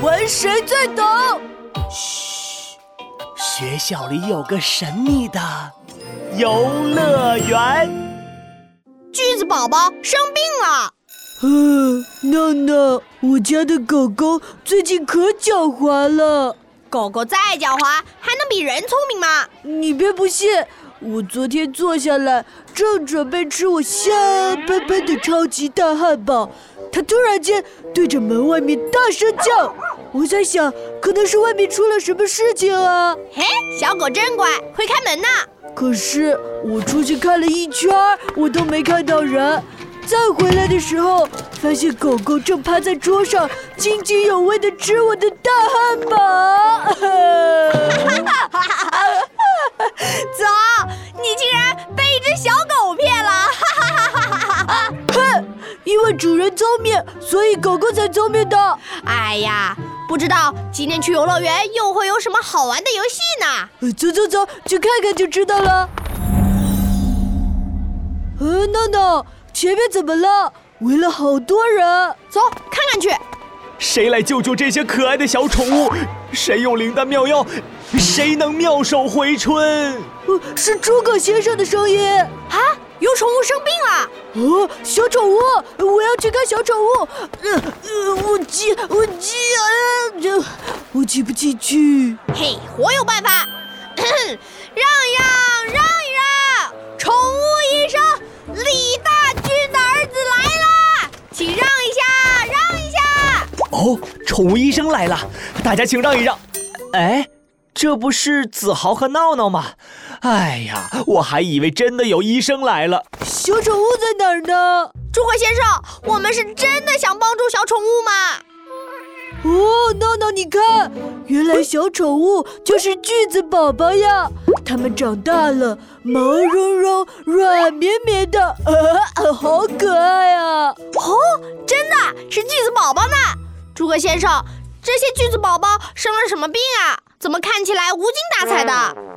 问谁最懂？嘘，学校里有个神秘的游乐园。锯子宝宝生病了。嗯，闹闹，我家的狗狗最近可狡猾了。狗狗再狡猾，还能比人聪明吗？你别不信，我昨天坐下来，正准备吃我香喷喷的超级大汉堡，它突然间对着门外面大声叫。我在想，可能是外面出了什么事情啊。嘿，小狗真乖，会开门呢。可是我出去看了一圈，我都没看到人。再回来的时候，发现狗狗正趴在桌上，津津有味地吃我的大汉堡。哈哈走，你竟然被一只小狗骗了！哈哈哈哈哈哼，因为主人聪明，所以狗狗才聪明的。哎呀，不知道今天去游乐园又会有什么好玩的游戏呢？走走走，去看看就知道了。呃，闹闹。前面怎么了？围了好多人，走看看去。谁来救救这些可爱的小宠物？谁用灵丹妙药？谁能妙手回春？是诸葛先生的声音啊！有宠物生病了。哦，小宠物，我要去看小宠物。呃呃，我挤，我挤，啊，这我挤不进去。嘿，我有办法。让一让，让一让，宠物医生李大军的儿子来啦，请让一下，让一下。哦，宠物医生来了，大家请让一让。哎，这不是子豪和闹闹吗？哎呀，我还以为真的有医生来了。小宠物在哪儿呢？诸葛先生，我们是真的想帮助小宠物吗？哦，闹闹，你看，原来小宠物就是锯子宝宝呀！它们长大了，毛茸茸、软绵绵的，啊，好可爱啊！哦，真的是锯子宝宝呢！诸葛先生，这些锯子宝宝生了什么病啊？怎么看起来无精打采的？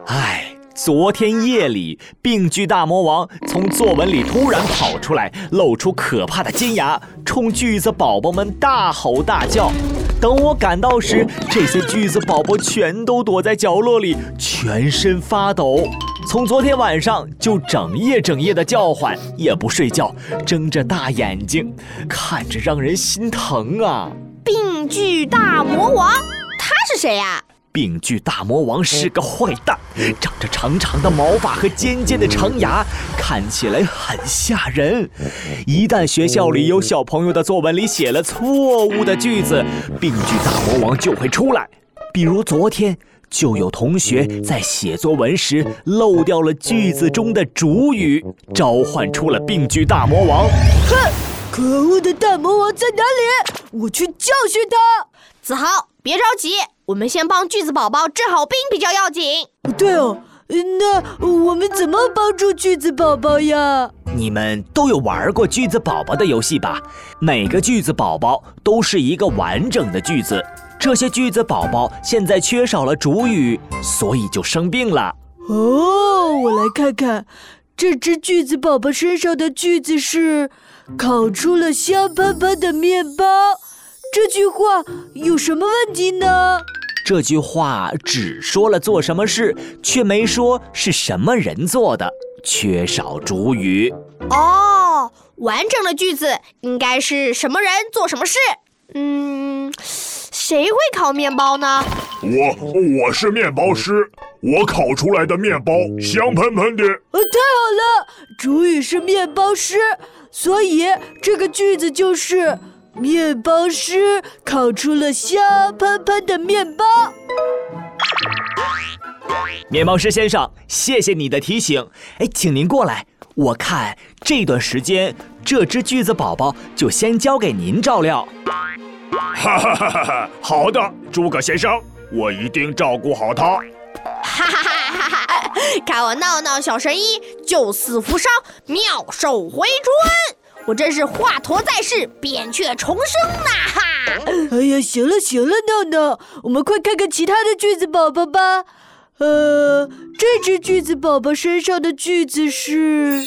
唉，昨天夜里，病句大魔王从作文里突然跑出来，露出可怕的尖牙，冲锯子宝宝们大吼大叫。等我赶到时，这些锯子宝宝全都躲在角落里，全身发抖。从昨天晚上就整夜整夜的叫唤，也不睡觉，睁着大眼睛，看着让人心疼啊。病句大魔王，他是谁呀？病句大魔王是个坏蛋，长着长长的毛发和尖尖的长牙，看起来很吓人。一旦学校里有小朋友的作文里写了错误的句子，病句大魔王就会出来。比如昨天就有同学在写作文时漏掉了句子中的主语，召唤出了病句大魔王。哼！可恶的大魔王在哪里？我去教训他！子豪，别着急，我们先帮锯子宝宝治好病比较要紧。对哦，那我们怎么帮助锯子宝宝呀？你们都有玩过锯子宝宝的游戏吧？每个锯子宝宝都是一个完整的句子，这些句子宝宝现在缺少了主语，所以就生病了。哦，我来看看，这只锯子宝宝身上的句子是。烤出了香喷喷的面包，这句话有什么问题呢？这句话只说了做什么事，却没说是什么人做的，缺少主语。哦，完整的句子应该是什么人做什么事？嗯，谁会烤面包呢？我，我是面包师，我烤出来的面包香喷喷的。呃，太好了，主语是面包师。所以这个句子就是：面包师烤出了香喷喷的面包。面包师先生，谢谢你的提醒。哎，请您过来，我看这段时间这只锯子宝宝就先交给您照料。哈哈哈哈哈！好的，诸葛先生，我一定照顾好它。哈哈哈哈哈！看我闹闹小神医救死扶伤，妙手回春，我真是华佗在世，扁鹊重生呐！哈！哎呀，行了行了，闹闹，我们快看看其他的句子宝宝吧。呃，这只句子宝宝身上的句子是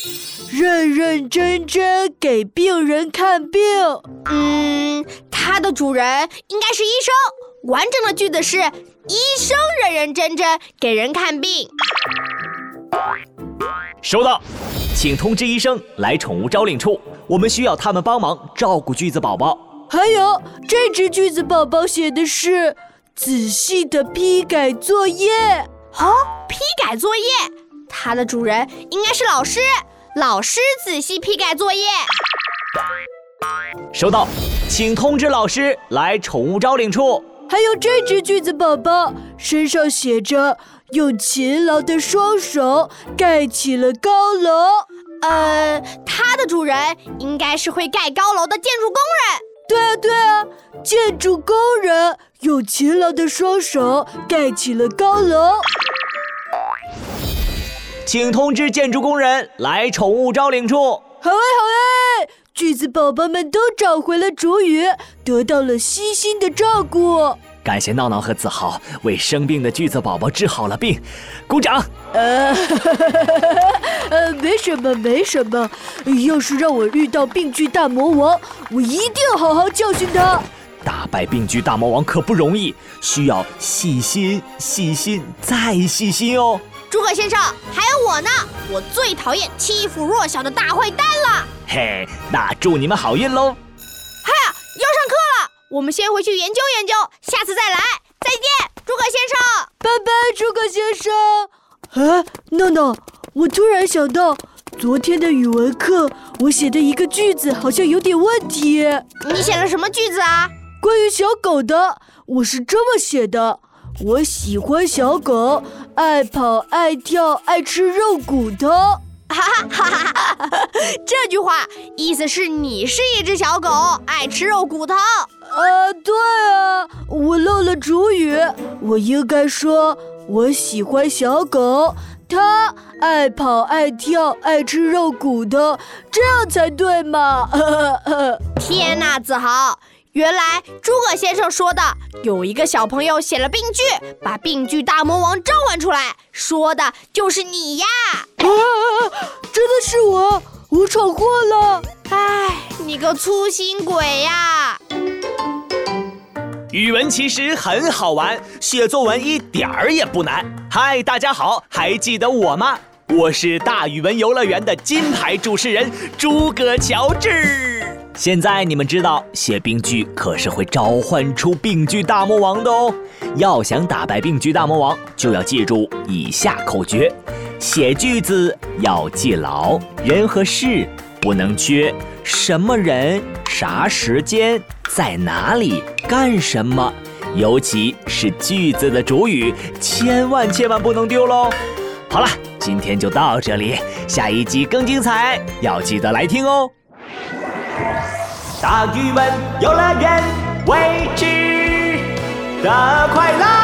认认真真给病人看病。嗯，它的主人应该是医生。完整的句子是：医生认认真真给人看病。收到，请通知医生来宠物招领处，我们需要他们帮忙照顾锯子宝宝。还有这只锯子宝宝写的是仔细的批改作业。哦，批改作业，它的主人应该是老师。老师仔细批改作业。收到，请通知老师来宠物招领处。还有这只锯子宝宝身上写着用勤劳的双手盖起了高楼。呃，它的主人应该是会盖高楼的建筑工人。对啊，对啊，建筑工人用勤劳的双手盖起了高楼。请通知建筑工人来宠物招领处。好哎，好哎，锯子宝宝们都找回了主语，得到了悉心的照顾。感谢闹闹和子豪为生病的锯子宝宝治好了病，鼓掌。呃，呃，没什么，没什么。要是让我遇到病句大魔王，我一定好好教训他。打败病句大魔王可不容易，需要细心、细心再细心哦。诸葛先生，还有我呢！我最讨厌欺负弱小的大坏蛋了。嘿，那祝你们好运喽！我们先回去研究研究，下次再来。再见，诸葛先生。拜拜，诸葛先生。啊，闹闹，我突然想到，昨天的语文课我写的一个句子好像有点问题。你写了什么句子啊？关于小狗的，我是这么写的。我喜欢小狗，爱跑爱跳，爱吃肉骨头。哈哈哈哈哈！这句话意思是你是一只小狗，爱吃肉骨头。呃，对啊，我漏了主语，我应该说我喜欢小狗，它爱跑爱跳，爱吃肉骨头，这样才对嘛。天哪，子豪！原来诸葛先生说的有一个小朋友写了病句，把病句大魔王召唤出来，说的就是你呀！啊，真的是我，我闯祸了！哎，你个粗心鬼呀！语文其实很好玩，写作文一点儿也不难。嗨，大家好，还记得我吗？我是大语文游乐园的金牌主持人诸葛乔治。现在你们知道写病句可是会召唤出病句大魔王的哦。要想打败病句大魔王，就要记住以下口诀：写句子要记牢，人和事不能缺，什么人、啥时间、在哪里、干什么，尤其是句子的主语，千万千万不能丢喽。好了，今天就到这里，下一集更精彩，要记得来听哦。大语文游乐园，未知的快乐。